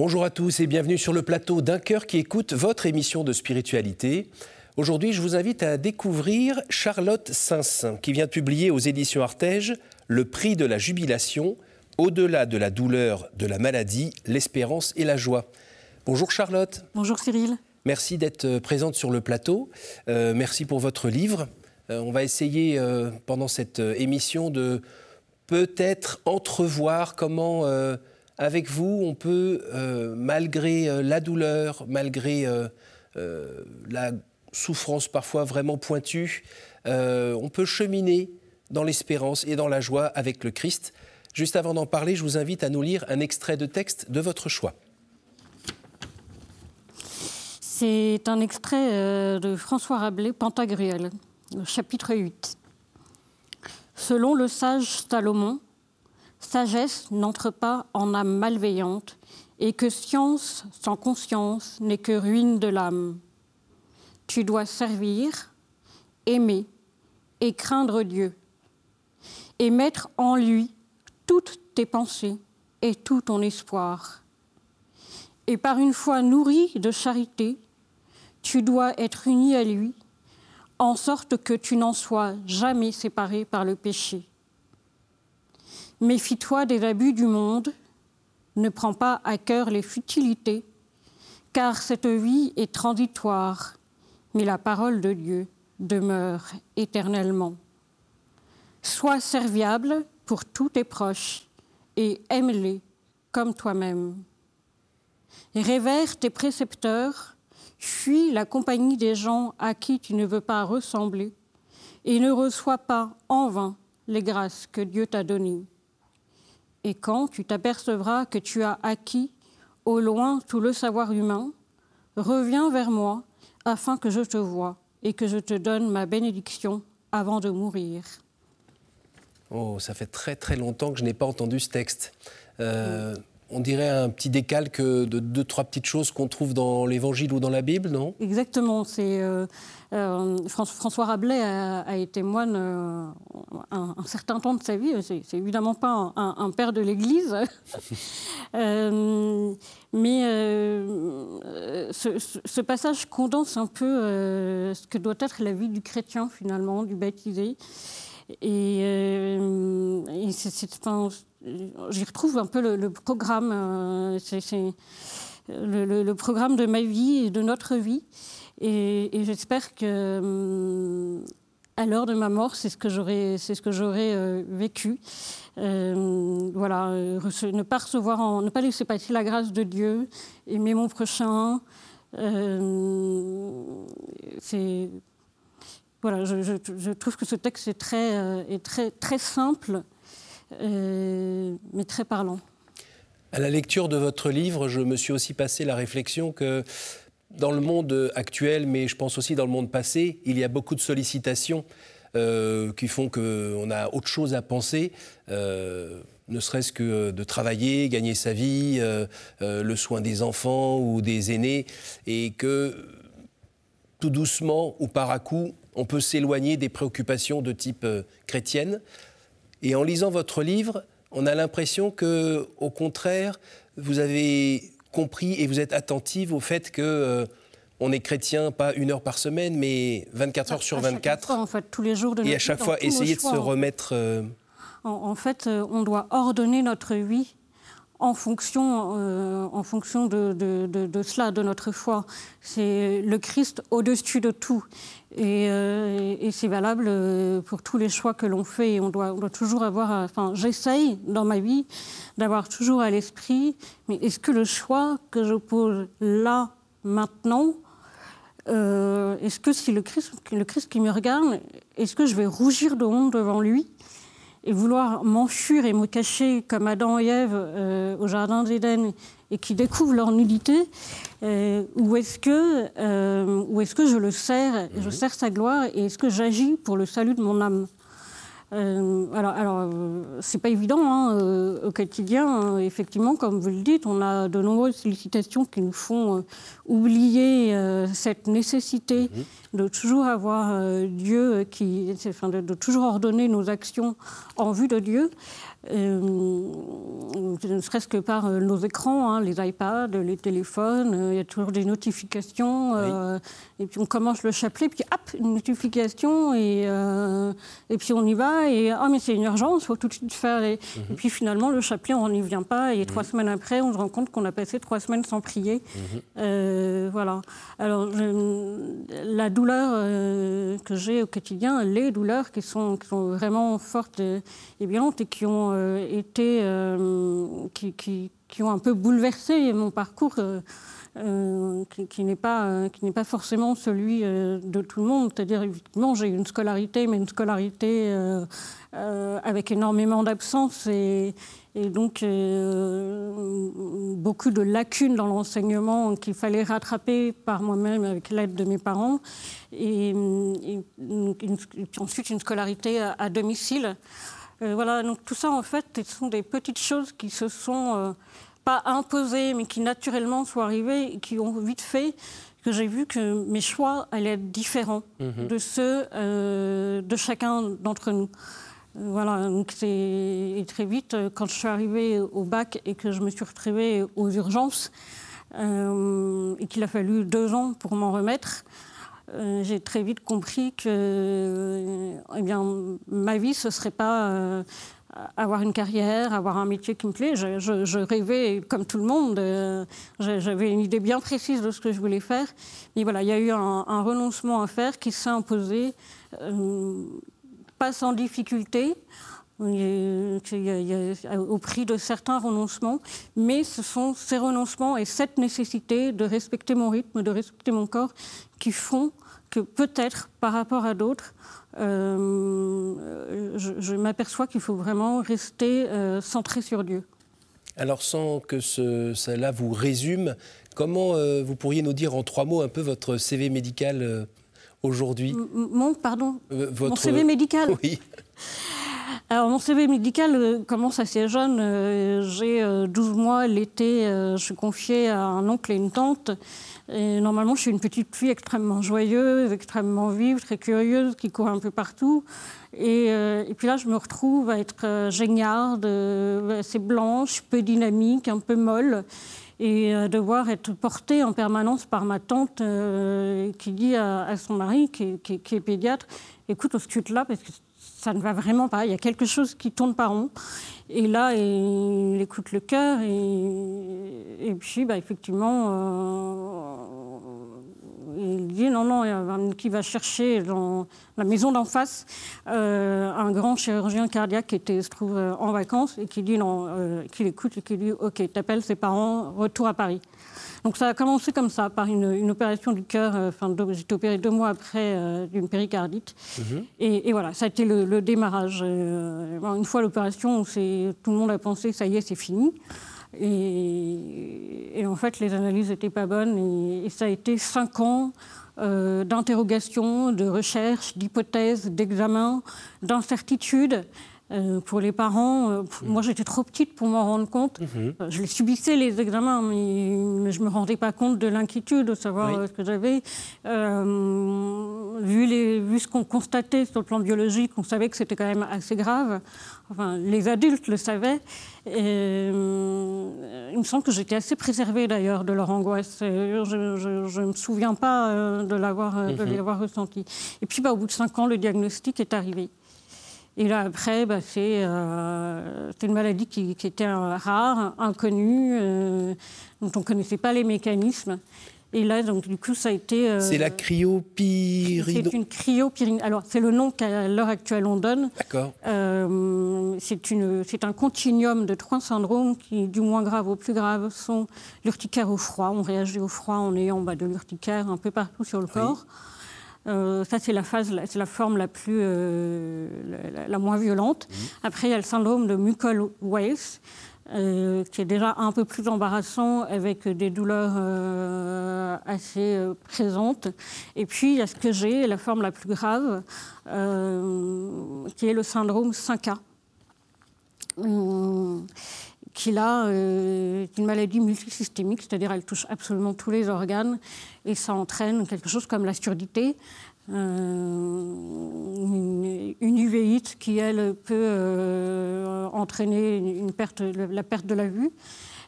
Bonjour à tous et bienvenue sur le plateau d'un cœur qui écoute votre émission de spiritualité. Aujourd'hui, je vous invite à découvrir Charlotte Sainsin, qui vient de publier aux éditions Artege Le prix de la jubilation, au-delà de la douleur, de la maladie, l'espérance et la joie. Bonjour Charlotte. Bonjour Cyril. Merci d'être euh, présente sur le plateau. Euh, merci pour votre livre. Euh, on va essayer pendant cette émission de peut-être entrevoir comment avec vous, on peut, euh, malgré euh, la douleur, malgré euh, la souffrance parfois vraiment pointue, on peut cheminer dans l'espérance et dans la joie avec le Christ. Juste avant d'en parler, je vous invite à nous lire un extrait de texte de votre choix. C'est un extrait de François Rabelais, Pantagruel, chapitre 8. Selon le sage Salomon, sagesse n'entre pas en âme malveillante, et que science sans conscience n'est que ruine de l'âme. Tu dois servir, aimer et craindre Dieu, et mettre en lui toutes tes pensées et tout ton espoir. Et par une foi nourrie de charité, tu dois être uni à lui, en sorte que tu n'en sois jamais séparé par le péché. Méfie-toi des abus du monde, ne prends pas à cœur les futilités, car cette vie est transitoire, mais la parole de Dieu demeure éternellement. Sois serviable pour tous tes proches et aime-les comme toi-même. Révère tes précepteurs, fuis la compagnie des gens à qui tu ne veux pas ressembler et ne reçois pas en vain les grâces que Dieu t'a données. Et quand tu t'apercevras que tu as acquis au loin tout le savoir humain, reviens vers moi afin que je te voie et que je te donne ma bénédiction avant de mourir. Oh, ça fait très très longtemps que je n'ai pas entendu ce texte. Euh, on dirait un petit décalque de deux, trois petites choses qu'on trouve dans l'Évangile ou dans la Bible, non? Exactement. C'est euh, euh, François Rabelais a, été moine euh, un, certain temps de sa vie. C'est évidemment pas un, père de l'Église, mais ce, passage condense un peu ce que doit être la vie du chrétien finalement, du baptisé. Et, et c'est j'y retrouve un peu le, programme, euh, le, programme de ma vie et de notre vie. Et, j'espère que euh, à l'heure de ma mort, c'est ce que j'aurais, c'est ce que j'aurais euh, vécu. voilà, ne pas recevoir, ne pas laisser passer la grâce de Dieu, aimer mon prochain. c'est voilà, je, trouve que ce texte est très, très simple euh, mais très parlant. À la lecture de votre livre, je me suis aussi passé la réflexion que dans le monde actuel, mais je pense aussi dans le monde passé, il y a beaucoup de sollicitations euh, qui font qu'on a autre chose à penser. Euh, ne serait-ce que de travailler, gagner sa vie, le soin des enfants ou des aînés, et que tout doucement ou par à coup, on peut s'éloigner des préoccupations de type chrétienne. Et en lisant votre livre, on a l'impression que, au contraire, vous avez compris et vous êtes attentive au fait que euh, on est chrétien pas une heure par semaine, mais 24 heures sur 24. en fait, tous les jours de Et à chaque fois, essayer de se remettre. Euh, en, fait, euh, on doit ordonner notre vie en fonction, en fonction de, cela, de notre foi. C'est le Christ au-dessus de tout. Euh, et, c'est valable euh, pour tous les choix que l'on fait. On doit, doit toujours avoir, enfin, j'essaye dans ma vie d'avoir toujours à l'esprit, mais est-ce que le choix que je pose là, maintenant, euh, est-ce que si le Christ, le Christ qui me regarde, est-ce que je vais rougir de honte devant lui? Et vouloir m'enfuir et me cacher comme Adam et Ève au Jardin d'Éden et qui découvrent leur nullité, euh, ou est-ce que, euh, est que je le sers, je sers sa gloire, et est-ce que j'agis pour le salut de mon âme? Euh, alors, alors c'est pas évident hein, au quotidien. Hein. effectivement, comme vous le dites, on a de nombreuses sollicitations qui nous font oublier cette nécessité mhm. de toujours avoir Dieu qui, enfin, de, toujours ordonner nos actions en vue de Dieu. Euh, ne serait-ce que par nos écrans, hein, les iPads, les téléphones, il y a toujours des notifications. Et puis on commence le chapelet, puis hop, une notification, et, et puis on y va, et ah, mais c'est une urgence, il faut tout de suite faire. Et, mhm. puis finalement, le chapelet, on n'y vient pas, et trois mhm. semaines après, on se rend compte qu'on a passé trois semaines sans prier. Mhm. voilà. Alors, la douleur que j'ai au quotidien, les douleurs qui sont, qui sont vraiment fortes et, violentes et qui ont euh, été, euh, qui, qui, qui, ont un peu bouleversé mon parcours. Euh, qui, n'est pas, n'est pas forcément celui de tout le monde. C'est-à-dire, évidemment, j'ai une scolarité, mais une scolarité avec énormément d'absence et, donc beaucoup de lacunes dans l'enseignement qu'il fallait rattraper par moi-même avec l'aide de mes parents. Et, puis ensuite une scolarité à, domicile. Euh, voilà, donc tout ça en fait, ce sont des petites choses qui se sont euh, pas imposées, mais qui naturellement sont arrivées et qui ont vite fait que j'ai vu que mes choix allaient être différents mhm. de ceux euh, de chacun d'entre nous. Voilà, donc c'est très vite, quand je suis arrivée au bac et que je me suis retrouvée aux urgences, et qu'il a fallu deux ans pour m'en remettre, euh, j'ai très vite compris que euh, eh bien, ma vie, ce ne serait pas euh, avoir une carrière, avoir un métier qui me plaît. Je, rêvais, comme tout le monde, j'avais une idée bien précise de ce que je voulais faire. Mais voilà, il y a eu un, renoncement à faire qui s'est imposé, pas sans difficulté. au prix de certains renoncements, mais ce sont ces renoncements et cette nécessité de respecter mon rythme, de respecter mon corps, qui font que peut-être par rapport à d'autres, euh, je, m'aperçois qu'il faut vraiment rester euh, centré sur Dieu. Alors sans que ce, cela vous résume, comment euh, vous pourriez nous dire en trois mots un peu votre CV médical aujourd'hui? Mon, pardon? Votre... Mon CV médical? Oui. Alors, mon CV médical commence assez jeune. J'ai 12 mois l'été. je suis confiée à un oncle et une tante et normalement, je suis une petite fille extrêmement joyeuse, extrêmement vive, très curieuse, qui court un peu partout. Et, euh, puis là, je me retrouve à être euh, euh, assez blanche, peu dynamique, un peu molle, et à devoir être portée en permanence par ma tante qui dit à, son mari, qui, qui, est pédiatre, écoute, scute là, parce que ça ne va vraiment pas, il y a quelque chose qui tourne pas rond. Et là, il écoute le cœur et, puis, bah, effectivement, euh, il dit non, non, qui va chercher dans la maison d'en face euh, un grand chirurgien cardiaque qui était, se trouve euh, en vacances et qui dit non, écoute et qui dit ok, t'appelles ses parents, retour à Paris. Donc ça a commencé comme ça, par une, opération du cœur. Euh, enfin, j'ai été opérée deux mois après euh, d'une péricardite. Mhm. Et, voilà, ça a été le, démarrage. Euh, une fois l'opération, tout le monde a pensé ça y est, c'est fini. Et, en fait, les analyses n'étaient pas bonnes. Et, ça a été cinq ans d'interrogation, de recherche, d'hypothèses, d'examen, d'incertitude. Euh, pour les parents, euh, mmh. moi j'étais trop petite pour m'en rendre compte. Mmh. Euh, je les subissais les examens, mais, je ne me rendais pas compte de l'inquiétude de savoir ce que j'avais. vu, les, vu ce qu'on constatait sur le plan biologique, on savait que c'était quand même assez grave. Enfin, les adultes le savaient. Et, il me semble que j'étais assez préservée d'ailleurs de leur angoisse. Je ne me souviens pas de l'avoir mmh. ressenti. Et puis bah, au bout de cinq ans, le diagnostic est arrivé. Et là, après, bah, c'est euh, une maladie qui, était rare, inconnue, euh, dont on ne connaissait pas les mécanismes. Et là, donc, du coup, ça a été. Euh, c'est la cryopyridose. C'est une cryopyridose. Alors, c'est le nom qu'à l'heure actuelle on donne. D'accord. c'est un continuum de trois syndromes qui, du moins grave au plus grave, sont l'urticaire au froid. On réagit au froid en ayant bah, de l'urticaire un peu partout sur le corps. Euh, ça, c'est la phase, c'est la forme la plus, euh, la, moins violente. Mhm. Après, il y a le syndrome de mucol Weiss, euh, qui est déjà un peu plus embarrassant avec des douleurs assez présentes. Et puis, il y a ce que j'ai, la forme la plus grave, qui est le syndrome 5A qui là est une maladie multisystémique, c'est-à-dire elle touche absolument tous les organes et ça entraîne quelque chose comme la surdité. une, uvéite qui, elle, peut entraîner une perte, la perte de la vue.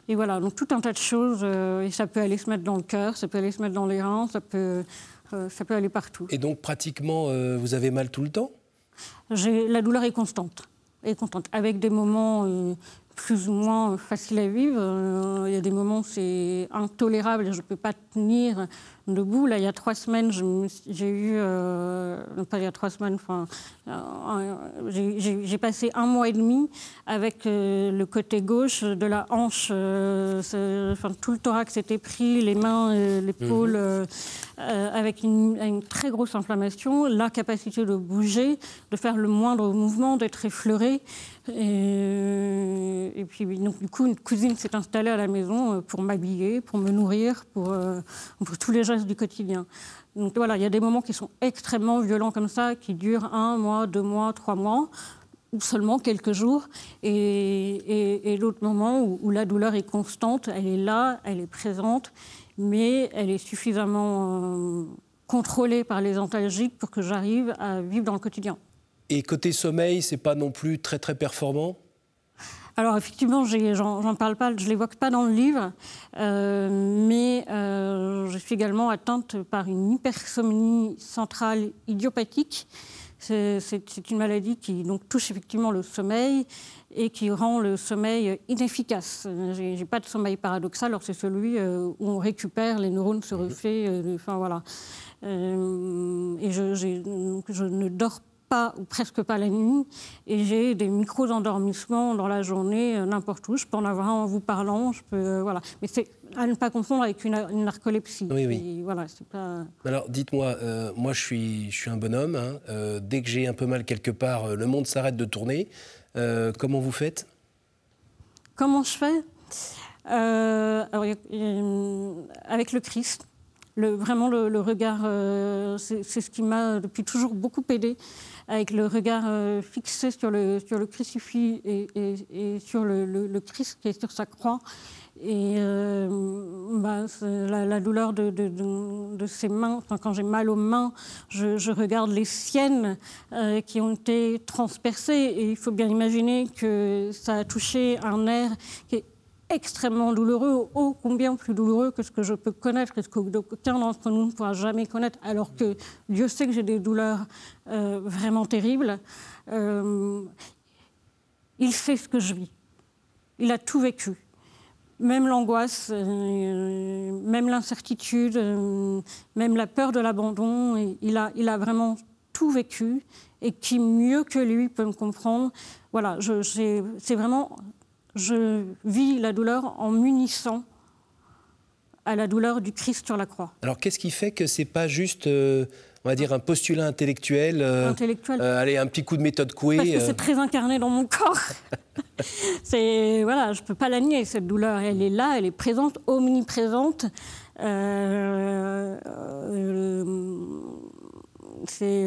Et voilà, donc tout un tas de choses. et ça peut aller se mettre dans le cœur, ça peut aller se mettre dans les reins, ça peut, ça peut aller partout. Et donc, pratiquement, vous avez mal tout le temps? La douleur est constante. Est constante, avec des moments plus ou moins facile à vivre. Euh, il y a des moments où c'est intolérable je ne peux pas tenir debout. Là, il y a trois semaines, j'ai eu, euh, pas il y a trois semaines, enfin, euh, j'ai passé un mois et demi avec le côté gauche de la hanche, enfin, tout le thorax était pris, les mains, l'épaule, mhm. avec une, une, très grosse inflammation, l'incapacité de bouger, de faire le moindre mouvement, d'être effleuré. Et, et, puis, donc, du coup, une cousine s'est installée à la maison euh, pour m'habiller, pour me nourrir, pour, euh, pour, tous les du quotidien. Donc voilà, il y a des moments qui sont extrêmement violents comme ça, qui durent un mois, deux mois, trois mois, ou seulement quelques jours. Et, moments où, où, la douleur est constante, elle est là, elle est présente, mais elle est suffisamment euh, contrôlée par les antalgiques pour que j'arrive à vivre dans le quotidien. Et côté sommeil, c'est pas non plus très très performant? Alors effectivement, j'en parle pas, je l'évoque pas dans le livre, euh, mais euh, je suis également atteinte par une hypersomnie centrale idiopathique. C'est une maladie qui donc, touche effectivement le sommeil et qui rend le sommeil inefficace. J'ai pas de sommeil paradoxal, alors c'est celui euh, où on récupère les neurones se refait. enfin voilà. et je, je, ne dors pas ou presque pas la nuit, et j'ai des micros endormissements dans la journée, euh, n'importe où. Je peux en avoir un en vous parlant, je peux, euh, voilà. Mais c'est à ne pas confondre avec une, narcolepsie. Oui, oui. voilà, pas... Alors, dites-moi, euh, moi, je suis, je suis un bonhomme. Hein. dès que j'ai un peu mal quelque part, le monde s'arrête de tourner. comment vous faites? Comment je fais? Alors, avec le Christ. Le, vraiment le, regard, c'est ce qui m'a depuis toujours beaucoup aidé avec le regard euh, fixé sur le, sur le crucifix et, sur le, Christ qui est sur sa croix. Et euh, bah, la, douleur de, de, de, ses mains, enfin, quand j'ai mal aux mains, je, regarde les siennes euh, qui ont été transpercées. Et il faut bien imaginer que ça a touché un nerf qui est extrêmement douloureux, ô combien plus douloureux que ce que je peux connaître et ce qu'aucun d'entre nous ne pourra jamais connaître, alors que Dieu sait que j'ai des douleurs euh, vraiment terribles. Euh, il sait ce que je vis. Il a tout vécu. Même l'angoisse, euh, même l'incertitude, même la peur de l'abandon, il a, il a vraiment tout vécu. Et qui mieux que lui peut me comprendre? Voilà, c'est vraiment je vis la douleur en m'unissant à la douleur du Christ sur la croix. Alors qu'est-ce qui fait que c'est pas juste, euh, on va dire, un postulat intellectuel, euh, intellectuel. Euh, allez, un petit coup de méthode Coué Parce que c'est très incarné dans mon corps. c'est voilà, je peux pas la nier cette douleur. Elle est là, elle est présente, omniprésente. c'est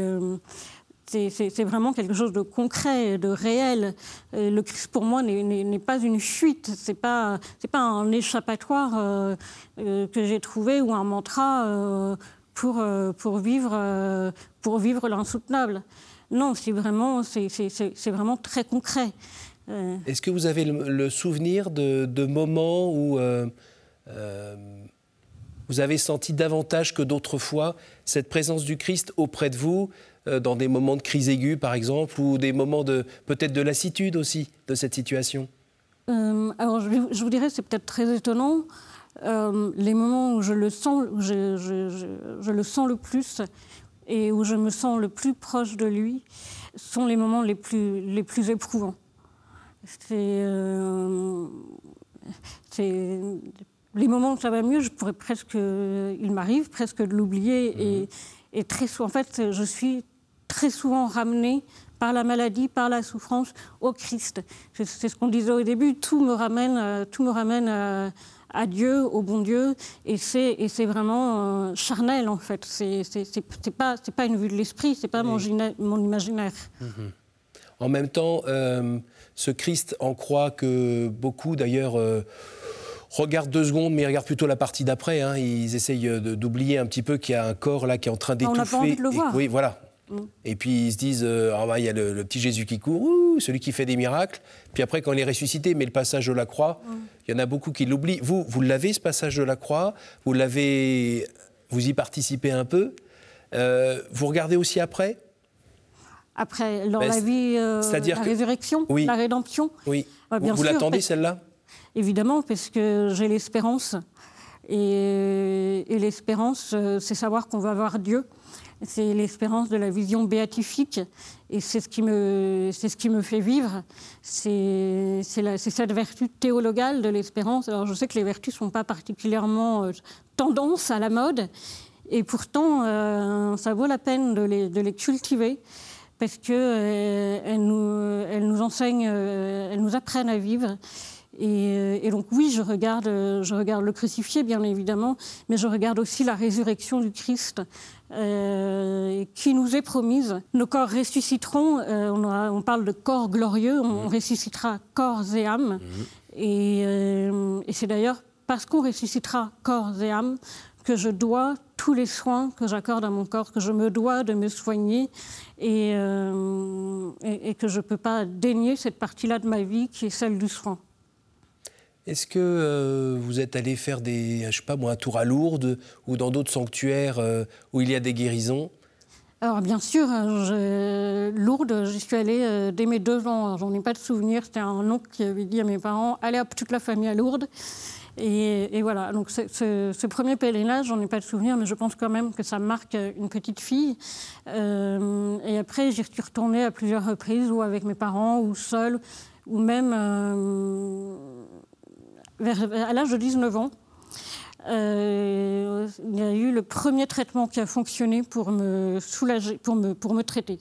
c'est vraiment quelque chose de concret, de réel. Le Christ, pour moi, n'est pas une fuite, c'est pas, pas un échappatoire euh, euh, que j'ai trouvé ou un mantra euh, pour, pour vivre, vivre l'insoutenable. Non, c'est vraiment, vraiment très concret. Est-ce que vous avez le, souvenir de, moments où vous avez senti davantage que d'autres fois cette présence du Christ auprès de vous euh, dans des moments de crise aiguë, par exemple, ou des moments de peut-être de lassitude aussi de cette situation? Euh, Alors, je, vous dirais, c'est peut-être très étonnant. Euh, les moments où je le sens, où je, je, le sens le plus et où je me sens le plus proche de lui sont les moments les plus, les plus éprouvants. C'est les moments où ça va mieux, je pourrais presque, il m'arrive presque de l'oublier et, mhm. et, très souvent, en fait, je suis très souvent ramené par la maladie, par la souffrance, au Christ. C'est ce qu'on disait au début, tout me ramène, euh, tout me ramène euh, à, Dieu, au bon Dieu, et c'est vraiment euh, charnel en fait. C'est pas, pas une vue de l'esprit, c'est pas mon, mon, imaginaire. Mhm. En même temps, ce Christ en croit que beaucoup d'ailleurs regardent deux secondes, mais ils regardent plutôt la partie d'après. Hein. Ils essayent d'oublier un petit peu qu'il y a un corps là qui est en train d'étouffer. On n'a pas envie de le voir. oui, voilà. Mm. Et puis ils se disent, euh, ah bah, il y a le, petit Jésus qui court, celui qui fait des miracles. Puis après, quand il est ressuscité, mais le passage de la croix, mm. il y en a beaucoup qui l'oublient. Vous, vous l'avez ce passage de la croix? Vous l'avez, vous y participez un peu? Euh, Vous regardez aussi après? Après, dans ben, la vie, euh, la résurrection, la rédemption? Oui. Bah, bien vous, l'attendez celle-là? Évidemment, parce que j'ai l'espérance. Et, l'espérance, c'est savoir qu'on va voir Dieu c'est l'espérance de la vision béatifique, et c'est ce qui me, ce qui me fait vivre. C'est, cette vertu théologale de l'espérance. Alors je sais que les vertus ne sont pas particulièrement euh, tendance à la mode, et pourtant euh, ça vaut la peine de les, cultiver parce qu'elles euh, elles nous enseignent, elles nous apprennent à vivre. Et, et, donc oui, je regarde, je regarde le crucifié, bien évidemment, mais je regarde aussi la résurrection du Christ, euh, qui nous est promise. Nos corps ressusciteront, euh, on, parle de corps glorieux, on, ressuscitera corps et âme. Euh, et, c'est d'ailleurs parce qu'on ressuscitera corps et âme que je dois tous les soins que j'accorde à mon corps, que je me dois de me soigner et, et que je ne peux pas dénier cette partie-là de ma vie qui est celle du soin. Est-ce que euh, vous êtes allé faire des, je sais pas moi, un tour à Lourdes ou dans d'autres sanctuaires euh, où il y a des guérisons? Alors bien sûr, je, Lourdes, j'y suis allée euh, dès mes deux ans. J'en ai pas de souvenir. C'était un oncle qui avait dit à mes parents allez hop, toute la famille à Lourdes. Et, voilà. Donc ce, premier pèlerinage, j'en ai pas de souvenir, mais je pense quand même que ça marque une petite fille. et après, j'y suis retournée à plusieurs reprises, ou avec mes parents, ou seule, ou même à l'âge de 19 ans, euh, il y a eu le premier traitement qui a fonctionné pour me soulager, pour me, pour me traiter.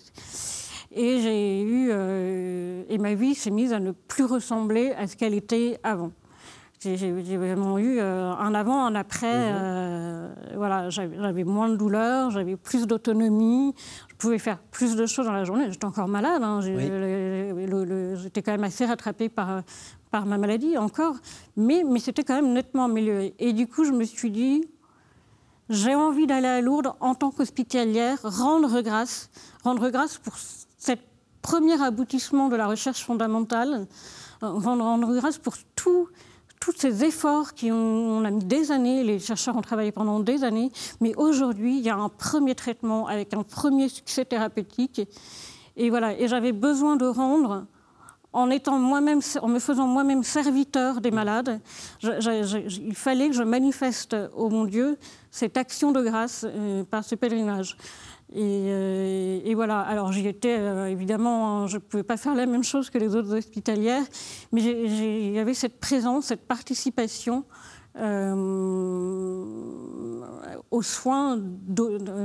Et j'ai eu, euh, et ma vie s'est mise à ne plus ressembler à ce qu'elle était avant. J'ai vraiment eu euh, un avant, un après. Mhm. voilà, j'avais moins de douleur, j'avais plus d'autonomie, je pouvais faire plus de choses dans la journée. J'étais encore malade, hein. j'étais quand même assez rattrapée par, par ma maladie encore, mais, mais c'était quand même nettement amélioré. Et du coup, je me suis dit, j'ai envie d'aller à Lourdes en tant qu'hospitalière, rendre grâce, rendre grâce pour ce premier aboutissement de la recherche fondamentale, rendre, rendre grâce pour tout, tous ces efforts qui ont, mis des années, les chercheurs ont travaillé pendant des années, mais aujourd'hui, il y a un premier traitement avec un premier succès thérapeutique. Et voilà, et j'avais besoin de rendre en, me faisant moi-même serviteur des malades, il fallait que je manifeste au mon Dieu cette action de grâce euh, par ce pèlerinage. Euh, et, voilà, alors j'y étais, euh, évidemment, hein, je ne pouvais pas faire la même chose que les autres hospitalières, mais il y avait cette présence, cette participation aux soins,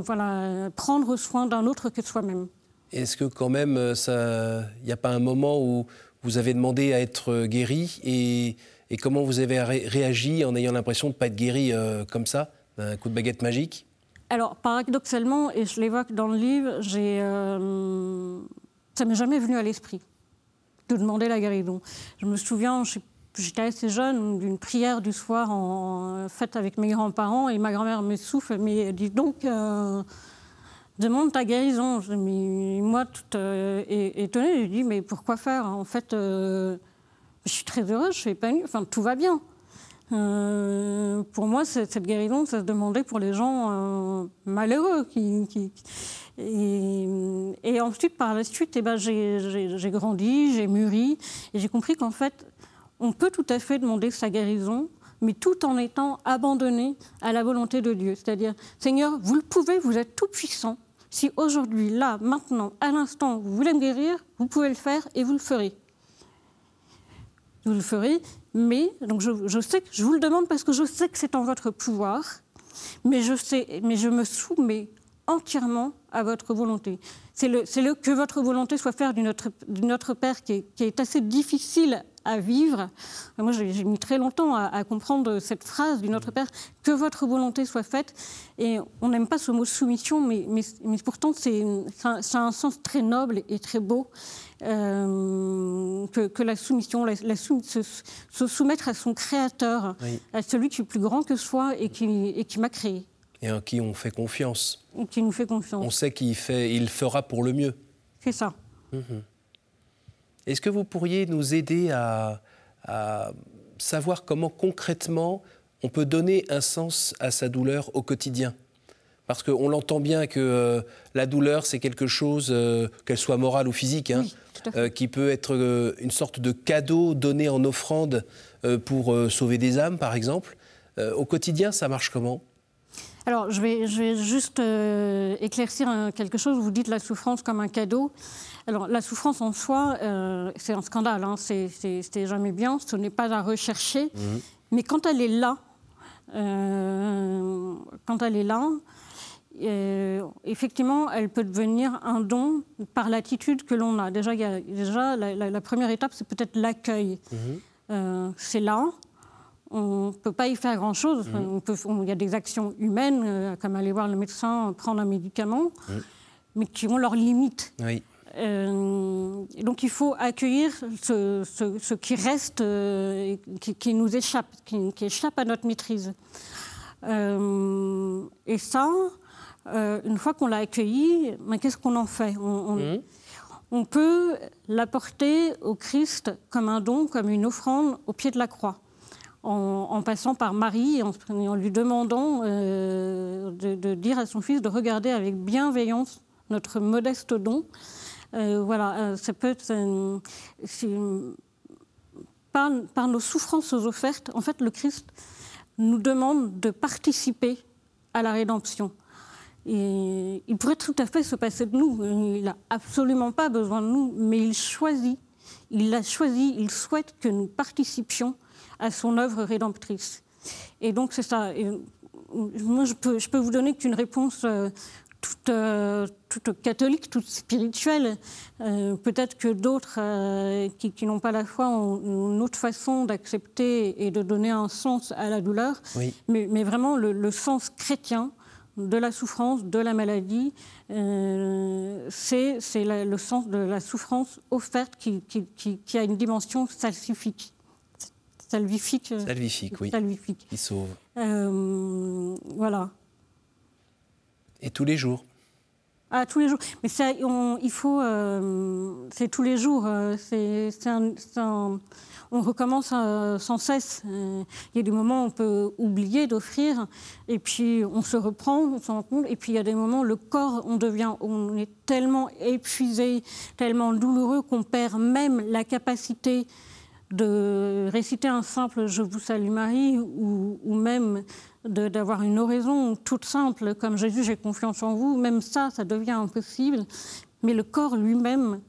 voilà, prendre soin d'un autre que soi-même. Est-ce que quand même, il euh, n'y a pas un moment où vous avez demandé à être guéri et, comment vous avez réagi en ayant l'impression de ne pas être guéri euh, comme ça, d'un coup de baguette magique? Alors, paradoxalement, et je l'évoque dans le livre, euh, ça m'est jamais venu à l'esprit de demander la guérison. Je me souviens, j'étais assez jeune, d'une prière du soir en, faite avec mes grands-parents et ma grand-mère me souffle, mais dit donc demande ta guérison. Moi, toute euh, étonnée, je dis mais pourquoi faire? En fait, euh, je suis très heureuse, je suis épanouie, enfin tout va bien. Euh, pour moi, cette guérison, ça se demandait pour les gens malheureux. Qui, et, ensuite, par la suite, eh ben, j'ai grandi, j'ai mûri, et j'ai compris qu'en fait, on peut tout à fait demander sa guérison, mais tout en étant abandonné à la volonté de Dieu. C'est-à-dire, Seigneur, vous le pouvez, vous êtes tout puissant, si aujourd'hui, là, maintenant, à l'instant, vous voulez me guérir, vous pouvez le faire et vous le ferez. Vous le ferez, mais donc je, sais que je vous le demande parce que je sais que c'est en votre pouvoir, mais je sais, mais je me soumets entièrement à votre volonté. C'est le, le, que votre volonté soit faire du notre, Père qui est, qui est assez difficile à vivre. Moi, j'ai mis très longtemps à, comprendre cette phrase du Notre Père, que votre volonté soit faite. Et on n'aime pas ce mot soumission, mais, mais, mais pourtant, c'est a un sens très noble et très beau. Euh, que, la soumission, la, se, soumettre à son créateur, à celui qui est plus grand que soi et qui, et qui m'a créé. Et en qui on fait confiance. Qui nous fait confiance. On sait qu'il fait, il fera pour le mieux. C'est ça. Mhm. Est-ce que vous pourriez nous aider à, savoir comment concrètement on peut donner un sens à sa douleur au quotidien? Parce qu'on l'entend bien que euh, la douleur, c'est quelque chose, euh, qu'elle soit morale ou physique, hein, euh, qui peut être une sorte de cadeau donné en offrande pour sauver des âmes, par exemple. au quotidien, ça marche comment? Alors, je vais, je vais juste éclaircir quelque chose. Vous dites la souffrance comme un cadeau. Alors, la souffrance en soi, c'est un scandale. Hein. C'est jamais bien. Ce n'est pas à rechercher. Mmh. Mais quand elle est là, quand elle est là, euh, effectivement, elle peut devenir un don par l'attitude que l'on a. Déjà, y a, déjà la, première étape, c'est peut-être l'accueil. Mhm. Euh, c'est là, on ne peut pas y faire grand-chose. Mhm. Il y a des actions humaines, euh, comme aller voir le médecin, prendre un médicament, mais qui ont leurs limites. Donc il faut accueillir ce, qui reste, qui, nous échappe, qui, qui, échappe à notre maîtrise. et ça, euh, une fois qu'on l'a accueilli, qu'est-ce qu'on en fait? Mmh. on, peut l'apporter au Christ comme un don, comme une offrande au pied de la croix. En, passant par Marie en, lui demandant euh, de, dire à son fils de regarder avec bienveillance notre modeste don. Euh, voilà, ça peut être par, par, nos souffrances offertes. En fait, le Christ nous demande de participer à la rédemption il pourrait tout à fait se passer de nous. Il n'a absolument pas besoin de nous, mais il choisit, il l'a choisi, il souhaite que nous participions à son œuvre rédemptrice. Et donc c'est ça. moi, je peux, peux vous donner qu'une réponse euh, toute, euh, toute, catholique, toute spirituelle. Euh, peut-être que d'autres qui, n'ont pas la foi ont une autre façon d'accepter et de donner un sens à la douleur. Mais, mais, vraiment, le, le sens chrétien, de la souffrance, de la maladie, euh, c'est le sens de la souffrance offerte qui, a une dimension salvifique. Salvifique. Euh, salvifique, oui. Salvifique. Qui sauve. Euh, voilà. Et tous les jours ah, tous les jours. Mais ça, il faut. c'est tous les jours. C'est un, on recommence euh, sans cesse. Euh, il y a des moments où on peut oublier d'offrir, et puis on se reprend, on s'en rend compte, et puis il y a des moments où le corps, on devient, on est tellement épuisé, tellement douloureux qu'on perd même la capacité de réciter un simple Je vous salue Marie, ou, même d'avoir une oraison toute simple, comme Jésus, j'ai confiance en vous, même ça, ça devient impossible. Mais le corps lui-même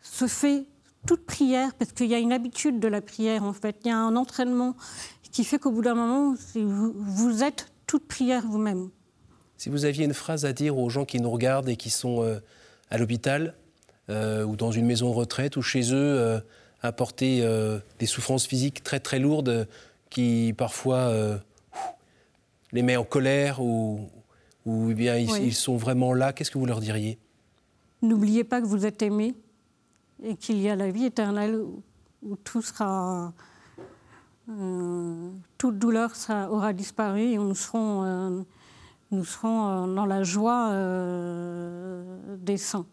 se fait toute prière, parce qu'il y a une habitude de la prière en fait, il y a un entraînement qui fait qu'au bout d'un moment, vous, êtes toute prière vous-même. Si vous aviez une phrase à dire aux gens qui nous regardent et qui sont euh, à l'hôpital euh, ou dans une maison retraite ou chez eux euh, à porter des souffrances physiques très très lourdes qui parfois les met en colère ou, ou eh bien ils sont vraiment là, qu'est-ce que vous leur diriez? N'oubliez pas que vous êtes aimé et qu'il y a la vie éternelle où, tout sera. Euh, toute douleur sera, aura disparu et nous serons, euh, nous serons euh, dans la joie des saints.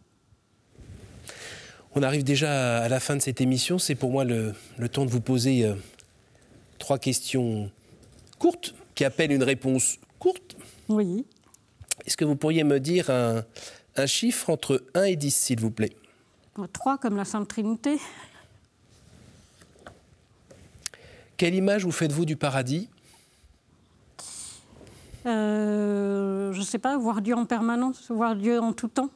On arrive déjà à la fin de cette émission. C'est pour moi le, le, temps de vous poser trois questions courtes qui appellent une réponse courte. Oui. Est-ce que vous pourriez me dire un, un chiffre entre 1 et 10, s'il vous plaît? Trois comme la Sainte Trinité. Quelle image vous faites-vous du paradis? Euh, Je ne sais pas, voir Dieu en permanence, voir Dieu en tout temps.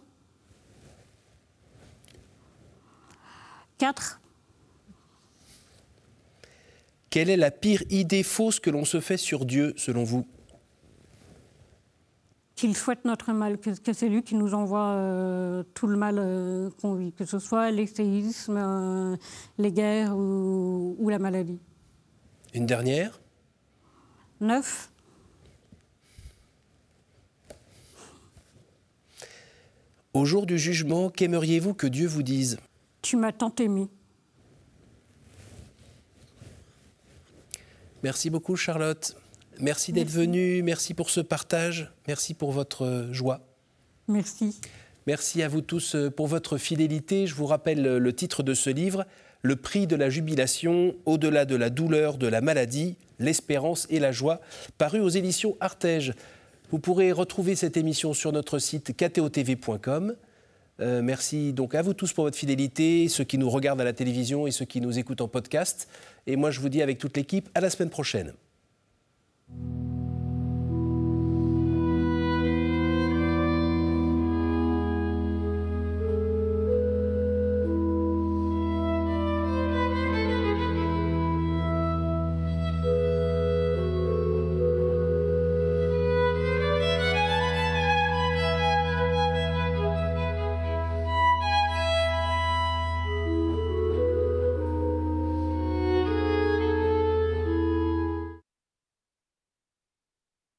Quatre. Quelle est la pire idée fausse que l'on se fait sur Dieu, selon vous? Qu'il souhaite notre mal, que, c'est lui qui nous envoie euh, tout le mal euh, qu'on vit, que ce soit les séismes, les guerres ou, ou, la maladie. Une dernière? Neuf. Au jour du jugement, qu'aimeriez-vous que Dieu vous dise? Tu m'as tant aimé. Merci beaucoup Charlotte. Merci d'être venue, merci pour ce partage, merci pour votre joie. Merci. Merci à vous tous euh, pour votre fidélité. Je vous rappelle le titre de ce livre, Le prix de la jubilation, au-delà de la douleur, de la maladie, l'espérance et la joie, paru aux éditions Artege. Vous pourrez retrouver cette émission sur notre site ktotv.com. Euh, merci donc à vous tous pour votre fidélité, ceux qui nous regardent à la télévision et ceux qui nous écoutent en podcast. Et moi, je vous dis avec toute l'équipe, à la semaine prochaine.